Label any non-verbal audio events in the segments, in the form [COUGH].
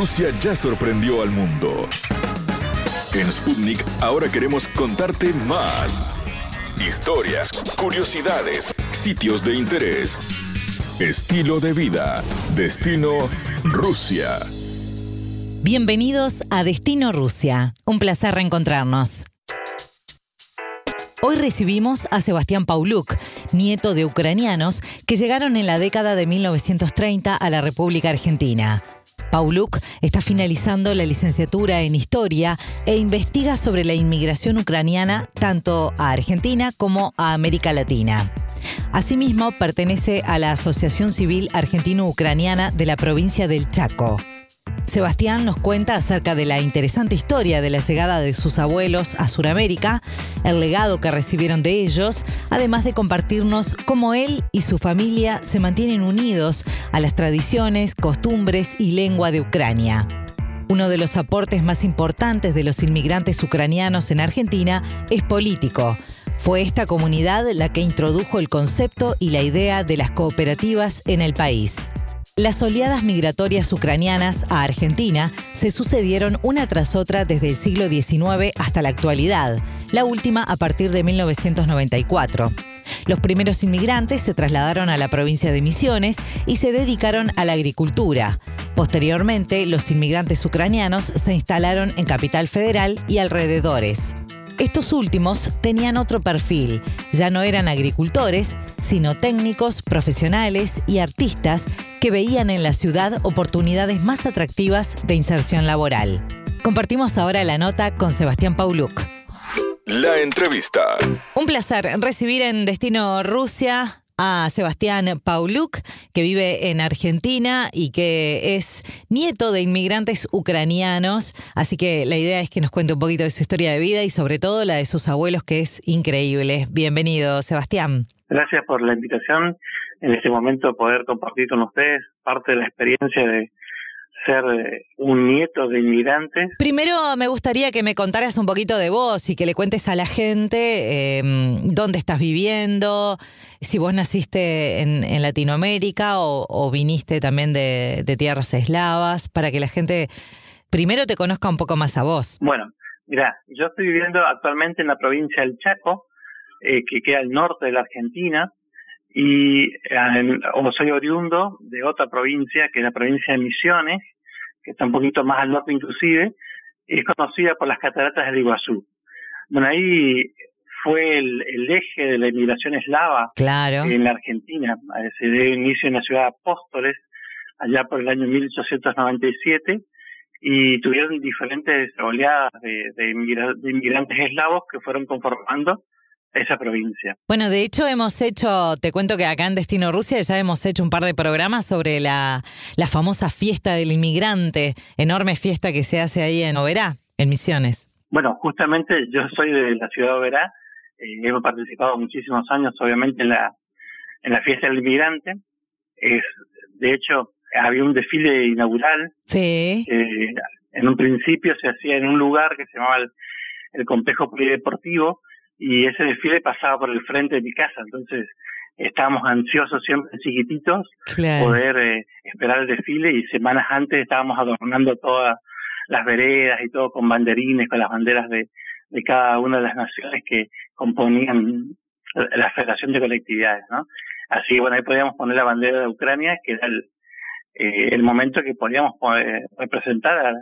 Rusia ya sorprendió al mundo. En Sputnik ahora queremos contarte más. Historias, curiosidades, sitios de interés, estilo de vida, destino Rusia. Bienvenidos a Destino Rusia. Un placer reencontrarnos. Hoy recibimos a Sebastián Pauluk, nieto de ucranianos que llegaron en la década de 1930 a la República Argentina. Pauluk está finalizando la licenciatura en Historia e investiga sobre la inmigración ucraniana tanto a Argentina como a América Latina. Asimismo, pertenece a la Asociación Civil Argentino-Ucraniana de la provincia del Chaco. Sebastián nos cuenta acerca de la interesante historia de la llegada de sus abuelos a Sudamérica, el legado que recibieron de ellos, además de compartirnos cómo él y su familia se mantienen unidos a las tradiciones, costumbres y lengua de Ucrania. Uno de los aportes más importantes de los inmigrantes ucranianos en Argentina es político. Fue esta comunidad la que introdujo el concepto y la idea de las cooperativas en el país. Las oleadas migratorias ucranianas a Argentina se sucedieron una tras otra desde el siglo XIX hasta la actualidad, la última a partir de 1994. Los primeros inmigrantes se trasladaron a la provincia de Misiones y se dedicaron a la agricultura. Posteriormente, los inmigrantes ucranianos se instalaron en Capital Federal y alrededores. Estos últimos tenían otro perfil, ya no eran agricultores, sino técnicos, profesionales y artistas que veían en la ciudad oportunidades más atractivas de inserción laboral. Compartimos ahora la nota con Sebastián Pauluk. La entrevista. Un placer recibir en Destino Rusia a Sebastián Pauluk, que vive en Argentina y que es nieto de inmigrantes ucranianos. Así que la idea es que nos cuente un poquito de su historia de vida y sobre todo la de sus abuelos, que es increíble. Bienvenido, Sebastián. Gracias por la invitación. En este momento poder compartir con ustedes parte de la experiencia de, ser eh, un nieto de inmigrantes. Primero me gustaría que me contaras un poquito de vos y que le cuentes a la gente em, dónde estás viviendo, si vos naciste en, Latinoamérica o, viniste también de, tierras eslavas, para que la gente primero te conozca un poco más a vos. Bueno, mira, yo estoy viviendo actualmente en la provincia del Chaco, eh, que queda al norte de la Argentina, y o soy oriundo de otra provincia, que es la provincia de Misiones, que está un poquito más al norte inclusive, es conocida por las cataratas del Iguazú. Bueno, ahí fue el, eje de la inmigración eslava en la Argentina. Se dio inicio en la ciudad de Apóstoles, allá por el año 1897, y tuvieron diferentes oleadas de, de inmigrantes eslavos que fueron conformando esa provincia. Bueno, de hecho hemos hecho, te cuento que acá en Destino Rusia ya hemos hecho un par de programas sobre la, la famosa fiesta del inmigrante, enorme fiesta que se hace ahí en Oberá, en Misiones. Bueno, justamente yo soy de la ciudad de Oberá, eh, hemos participado muchísimos años obviamente en la, en la fiesta del inmigrante. Es, de hecho, había un desfile inaugural. Sí. en un principio se hacía en un lugar que se llamaba el, el complejo polideportivo, y ese desfile pasaba por el frente de mi casa, entonces estábamos ansiosos siempre chiquititos poder eh, esperar el desfile y semanas antes estábamos adornando todas las veredas y todo con banderines, con las banderas de, de cada una de las naciones que componían la Federación de Colectividades, ¿no? Así bueno, ahí podíamos poner la bandera de Ucrania, que era el, eh, el momento que podíamos poder representar a,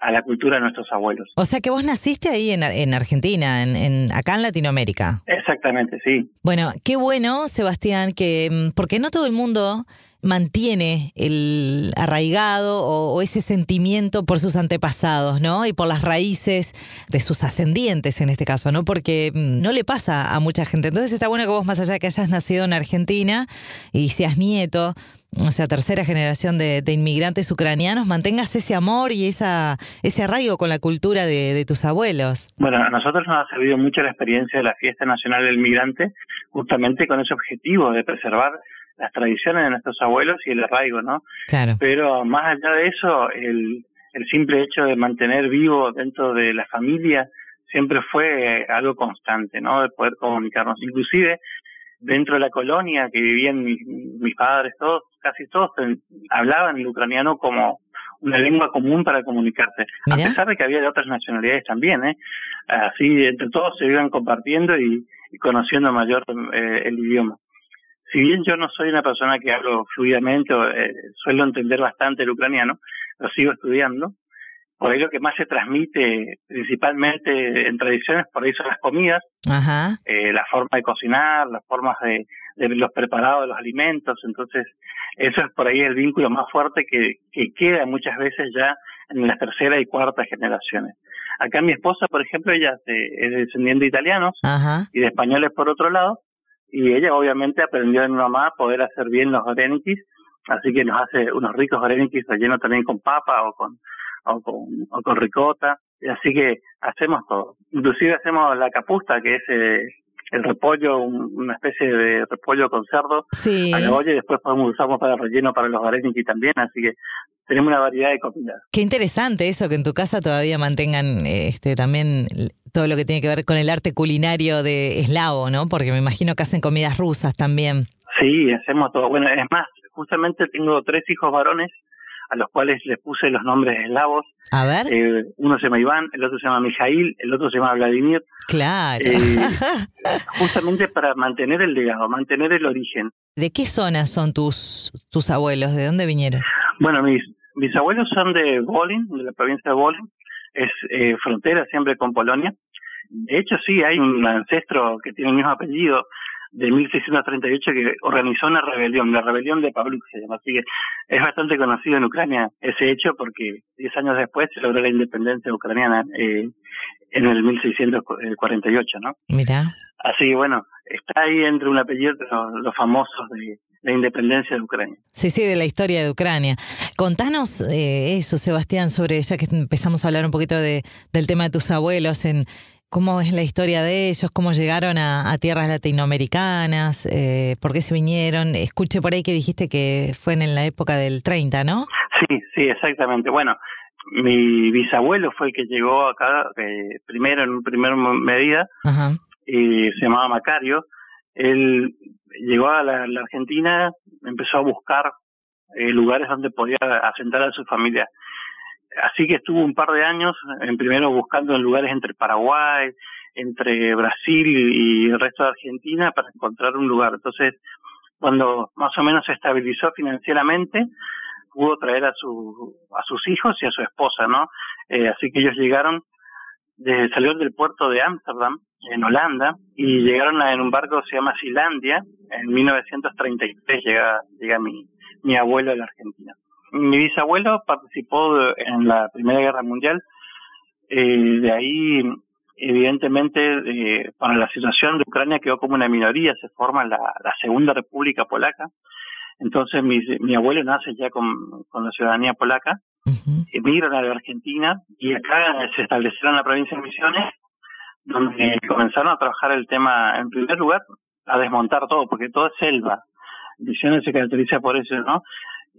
a la cultura de nuestros abuelos. O sea que vos naciste ahí en, en Argentina, en, en, acá en Latinoamérica. Exactamente, sí. Bueno, qué bueno, Sebastián, que mm, porque no todo el mundo mantiene el arraigado o, ese sentimiento por sus antepasados, ¿no? Y por las raíces de sus ascendientes en este caso, ¿no? Porque mm, no le pasa a mucha gente. Entonces está bueno que vos, más allá de que hayas nacido en Argentina y seas nieto, o sea, tercera generación de, inmigrantes ucranianos, mantengas ese amor y esa ese arraigo con la cultura de, de tus abuelos. Bueno, a nosotros nos ha servido mucho la experiencia de la Fiesta Nacional del Migrante, justamente con ese objetivo de preservar las tradiciones de nuestros abuelos y el arraigo, ¿no? Claro. Pero más allá de eso, el, el simple hecho de mantener vivo dentro de la familia siempre fue algo constante, ¿no? De poder comunicarnos. Inclusive dentro de la colonia que vivían mis, mis padres, todos, casi todos hablaban el ucraniano como una lengua común para comunicarse, a pesar de que había de otras nacionalidades también, ¿eh? Así, entre todos se iban compartiendo y, conociendo mayor eh, el idioma. Si bien yo no soy una persona que hablo fluidamente, o, eh, suelo entender bastante el ucraniano, lo sigo estudiando, por ahí lo que más se transmite principalmente en tradiciones, por ahí son las comidas, Eh, la forma de cocinar, las formas de, de, los preparados de los alimentos, entonces eso es por ahí el vínculo más fuerte que, que queda muchas veces ya en las tercera y cuarta generaciones. Acá mi esposa, por ejemplo, ella es descendiente de italianos y de españoles por otro lado, y ella obviamente aprendió de mi mamá a poder hacer bien los orenikis, así que nos hace unos ricos orenikis rellenos también con papa o con o con, o con ricota, así que hacemos todo. Inclusive hacemos la capusta, que es eh, el repollo, una especie de repollo con cerdo sí. a la olla y después podemos usarlo para relleno para los areniki también, así que tenemos una variedad de comidas. Qué interesante eso, que en tu casa todavía mantengan este también todo lo que tiene que ver con el arte culinario de eslavo, ¿no? Porque me imagino que hacen comidas rusas también. Sí, hacemos todo. Bueno, es más, justamente tengo tres hijos varones a los cuales les puse los nombres eslavos. A ver. Eh, uno se llama Iván, el otro se llama Mijail, el otro se llama Vladimir. Claro. Eh, [LAUGHS] justamente para mantener el legado, mantener el origen. ¿De qué zona son tus, tus abuelos? ¿De dónde vinieron? Bueno, mis, mis abuelos son de Volin, de la provincia de Volin. Es eh, frontera siempre con Polonia. De hecho, sí, hay un ancestro que tiene el mismo apellido de 1638 que organizó una rebelión, la rebelión de Pavluk se llama, así que es bastante conocido en Ucrania ese hecho porque 10 años después se logró la independencia ucraniana eh, en el 1648, ¿no? Mira. Así que bueno, está ahí entre un apellido de los, famosos de la independencia de Ucrania. Sí, sí, de la historia de Ucrania. Contanos eh, eso, Sebastián, sobre, ya que empezamos a hablar un poquito de, del tema de tus abuelos en cómo es la historia de ellos, cómo llegaron a, tierras latinoamericanas, eh, por qué se vinieron. Escuché por ahí que dijiste que fue en la época del 30, ¿no? Sí, sí, exactamente. Bueno, mi bisabuelo fue el que llegó acá eh, primero en primera medida, y se llamaba Macario. Él llegó a la, Argentina, empezó a buscar eh, lugares donde podía asentar a su familia así que estuvo un par de años, en primero buscando en lugares entre Paraguay, entre Brasil y el resto de Argentina para encontrar un lugar. Entonces, cuando más o menos se estabilizó financieramente, pudo traer a su a sus hijos y a su esposa, ¿no? Eh, así que ellos llegaron, de, salieron del puerto de Ámsterdam, en Holanda, y llegaron en un barco que se llama Silandia, en 1933 llega, llega mi, mi abuelo de la Argentina mi bisabuelo participó en la Primera Guerra Mundial, eh, de ahí evidentemente eh, para la situación de Ucrania quedó como una minoría, se forma la, Segunda República Polaca, entonces mi, mi abuelo nace ya con, con la ciudadanía polaca, emigran a la Argentina y acá se establecieron en la provincia de Misiones, donde comenzaron a trabajar el tema, en primer lugar, a desmontar todo, porque todo es selva. Misiones se caracteriza por eso, ¿no?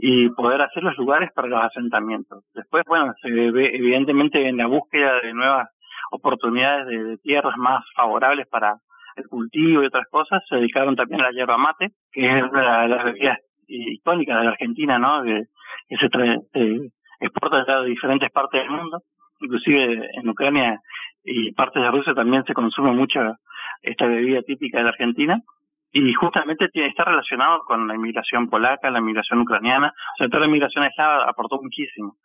Y poder hacer los lugares para los asentamientos. Después, bueno, se ve evidentemente en la búsqueda de nuevas oportunidades de, tierras más favorables para el cultivo y otras cosas, se dedicaron también a la yerba mate, que es una de las bebidas icónicas de la Argentina, ¿no? Que, se, se exporta de diferentes partes del mundo, inclusive en Ucrania y partes de Rusia también se consume mucho esta bebida típica de la Argentina y justamente tiene, está relacionado con la inmigración polaca, la inmigración ucraniana, o sea, toda la inmigración eslava aportó muchísimo.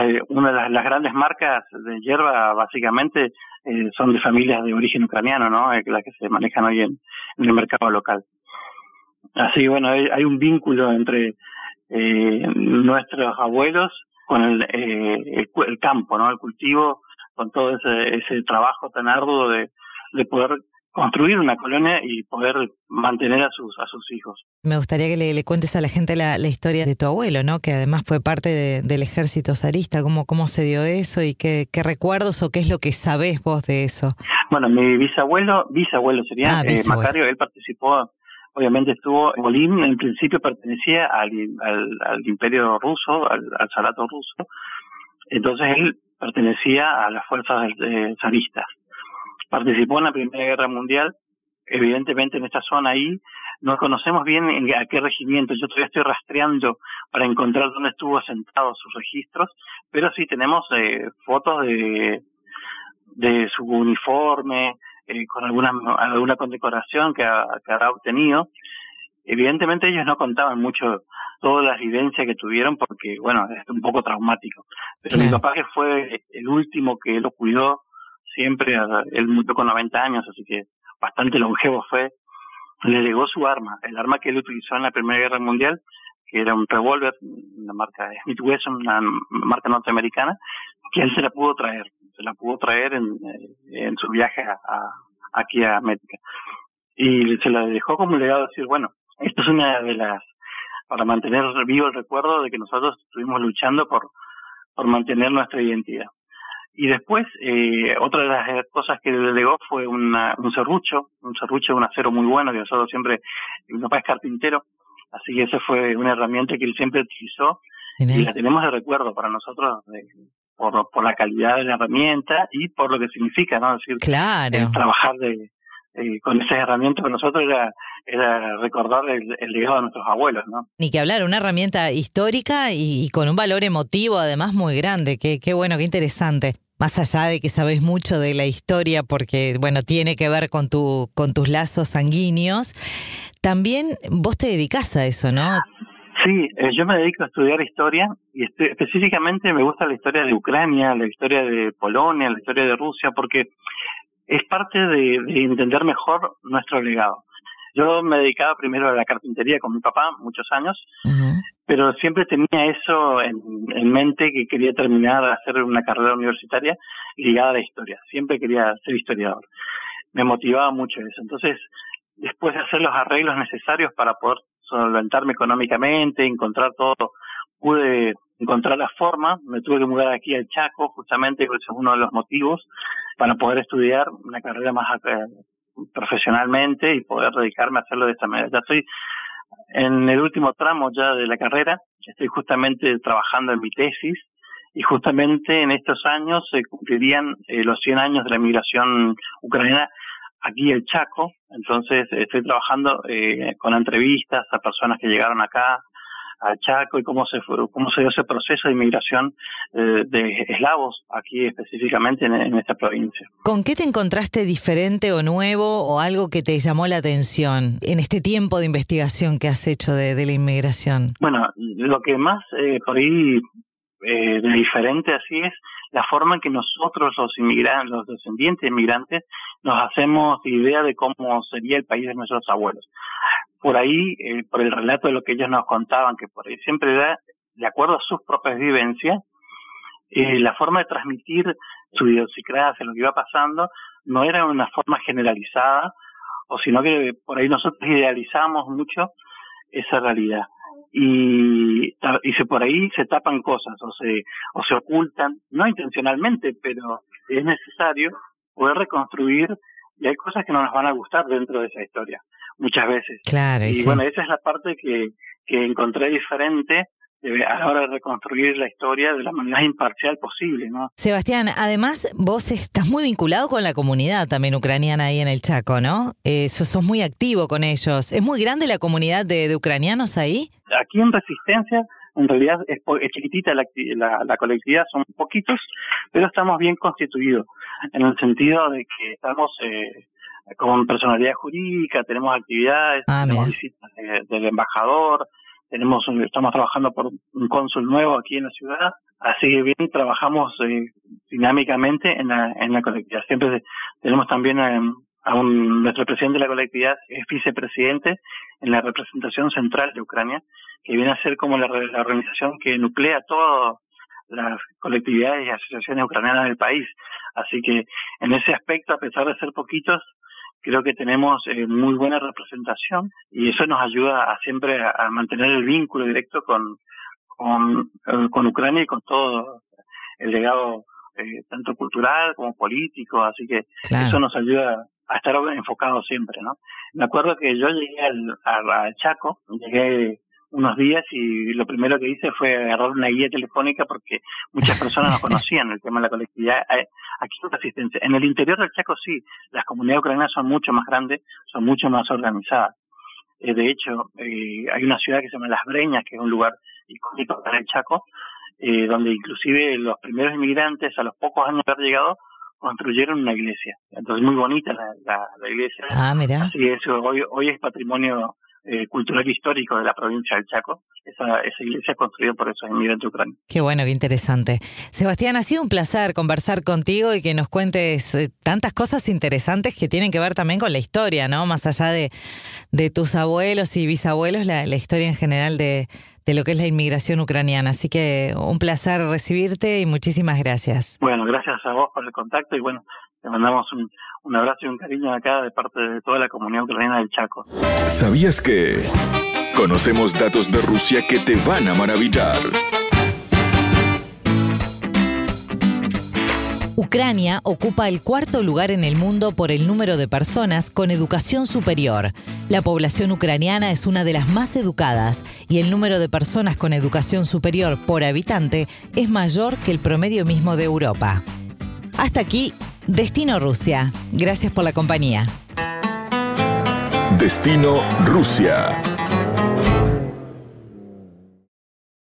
Eh, una de las, grandes marcas de hierba básicamente eh, son de familias de origen ucraniano, ¿no? Eh, las que se manejan hoy en, el mercado local. Así bueno, hay, un vínculo entre nuestros abuelos con el, el, el, campo, ¿no? El cultivo, con todo ese, ese trabajo tan arduo de poder construir una colonia y poder mantener a sus a sus hijos. Me gustaría que le, cuentes a la gente la, historia de tu abuelo, ¿no? Que además fue parte del ejército zarista. ¿Cómo, ¿Cómo se dio eso y qué, qué recuerdos o qué es lo que sabés vos de eso? Bueno, mi bisabuelo, bisabuelo sería ah, eh, Macario, él participó, obviamente estuvo en Bolín, en principio pertenecía al, al, imperio ruso, al, al zarato ruso, entonces él pertenecía a las fuerzas zaristas participó en la Primera Guerra Mundial evidentemente en esta zona ahí no conocemos bien a qué regimiento. Yo todavía estoy rastreando para encontrar dónde estuvo sentado sus registros, pero sí tenemos eh, fotos de, de su uniforme, eh, con alguna, alguna condecoración que, que habrá obtenido. Evidentemente ellos no contaban mucho todas las vivencias que tuvieron porque, bueno, es un poco traumático. Pero mi papá que fue el último que lo cuidó siempre, él murió con 90 años, así que bastante longevo fue, le legó su arma, el arma que él utilizó en la Primera Guerra Mundial, que era un revólver, una marca Smith Wesson, una marca norteamericana, que él se la pudo traer, se la pudo traer en, eh, en su viaje a, aquí a América. Y se la dejó como legado decir, bueno, esto es una de las, para mantener vivo el recuerdo de que nosotros estuvimos luchando por, por mantener nuestra identidad. Y después, eh, otra de las cosas que le legó fue una, un serrucho, un serrucho de un acero muy bueno, que nosotros siempre, mi papá es carpintero, así que esa fue una herramienta que él siempre utilizó y la tenemos de recuerdo para nosotros por, por la calidad de la herramienta y por lo que significa, ¿no? decir, claro. trabajar de, eh, con esas herramientas para nosotros era, era recordar el, legado de nuestros abuelos, ¿no? Ni que hablar, una herramienta histórica y, con un valor emotivo además muy grande. Qué, qué bueno, qué interesante. Más allá de que sabes mucho de la historia porque, bueno, tiene que ver con, tu, con tus lazos sanguíneos, también vos te dedicas a eso, ¿no? Sí, eh, yo me dedico a estudiar historia y específicamente me gusta la historia de Ucrania, la historia de Polonia, la historia de Rusia, porque es parte de, entender mejor nuestro legado. Yo me dedicaba primero a la carpintería con mi papá, muchos años, pero siempre tenía eso en, en, mente que quería terminar, hacer una carrera universitaria ligada a la historia. Siempre quería ser historiador. Me motivaba mucho eso. Entonces, después de hacer los arreglos necesarios para poder solventarme económicamente, encontrar todo, pude encontrar la forma, me tuve que mudar aquí al Chaco, justamente, ese es uno de los motivos, para poder estudiar una carrera más eh, profesionalmente y poder dedicarme a hacerlo de esta manera. Ya estoy en el último tramo ya de la carrera, estoy justamente trabajando en mi tesis y justamente en estos años se cumplirían eh, los 100 años de la migración ucraniana aquí el Chaco, entonces estoy trabajando eh, con entrevistas a personas que llegaron acá al Chaco y cómo se cómo se dio ese proceso de inmigración eh, de eslavos aquí específicamente en, esta provincia. ¿Con qué te encontraste diferente o nuevo o algo que te llamó la atención en este tiempo de investigación que has hecho de, la inmigración? Bueno, lo que más eh, por ahí eh, de diferente así es la forma en que nosotros los inmigrantes, los descendientes de inmigrantes, nos hacemos idea de cómo sería el país de nuestros abuelos. Por ahí, eh, por el relato de lo que ellos nos contaban, que por ahí siempre era de acuerdo a sus propias vivencias, eh, la forma de transmitir su idiosincrasia, lo que iba pasando, no era una forma generalizada, o sino que por ahí nosotros idealizamos mucho esa realidad. Y, y se por ahí se tapan cosas o se o se ocultan no intencionalmente pero es necesario poder reconstruir y hay cosas que no nos van a gustar dentro de esa historia muchas veces claro y bueno esa es la parte que que encontré diferente a la hora de reconstruir la historia de la manera imparcial posible, ¿no? Sebastián, además vos estás muy vinculado con la comunidad también ucraniana ahí en el Chaco, ¿no? Eh, sos, muy activo con ellos. ¿Es muy grande la comunidad de, ucranianos ahí? Aquí en Resistencia, en realidad es, chiquitita la, la, colectividad, son poquitos, pero estamos bien constituidos, en el sentido de que estamos... Eh, con personalidad jurídica, tenemos actividades, ah, tenemos visitas del embajador, tenemos estamos trabajando por un cónsul nuevo aquí en la ciudad, así que bien trabajamos eh, dinámicamente en la, en la colectividad. Siempre tenemos también a, un, nuestro presidente de la colectividad, es vicepresidente en la representación central de Ucrania, que viene a ser como la, la organización que nuclea todas las colectividades y asociaciones ucranianas del país. Así que en ese aspecto, a pesar de ser poquitos, creo que tenemos eh, muy buena representación y eso nos ayuda a siempre a, mantener el vínculo directo con, con, eh, con Ucrania y con todo el legado eh, tanto cultural como político, así que eso nos ayuda a estar enfocados siempre, ¿no? Me acuerdo que yo llegué al, al Chaco, llegué unos días y lo primero que hice fue agarrar una guía telefónica porque muchas personas no [LAUGHS] conocían el tema de la colectividad. aquí no hay resistencia. En el interior del Chaco sí, las comunidades ucranianas son mucho más grandes, son mucho más organizadas. Eh, de hecho, eh, hay una ciudad que se llama Las Breñas, que es un lugar icónico para el Chaco, eh, donde inclusive los primeros inmigrantes, a los pocos años de haber llegado, construyeron una iglesia. Entonces, muy bonita la, la, la iglesia. Ah, mira. Así es, hoy, hoy es patrimonio eh, cultural histórico de la provincia del Chaco. Esa, esa iglesia construida por esos inmigrantes ucranianos. Qué bueno, qué interesante. Sebastián, ha sido un placer conversar contigo y que nos cuentes eh, tantas cosas interesantes que tienen que ver también con la historia, ¿no? Más allá de, de tus abuelos y bisabuelos, la, la historia en general de, de lo que es la inmigración ucraniana. Así que un placer recibirte y muchísimas gracias. Bueno, gracias a vos por el contacto y bueno, te mandamos un, un abrazo y un cariño acá de parte de toda la comunidad ucraniana del Chaco. ¿Sabías que conocemos datos de Rusia que te van a maravillar? Ucrania ocupa el cuarto lugar en el mundo por el número de personas con educación superior. La población ucraniana es una de las más educadas y el número de personas con educación superior por habitante es mayor que el promedio mismo de Europa. Hasta aquí, Destino Rusia. Gracias por la compañía. Destino Rusia.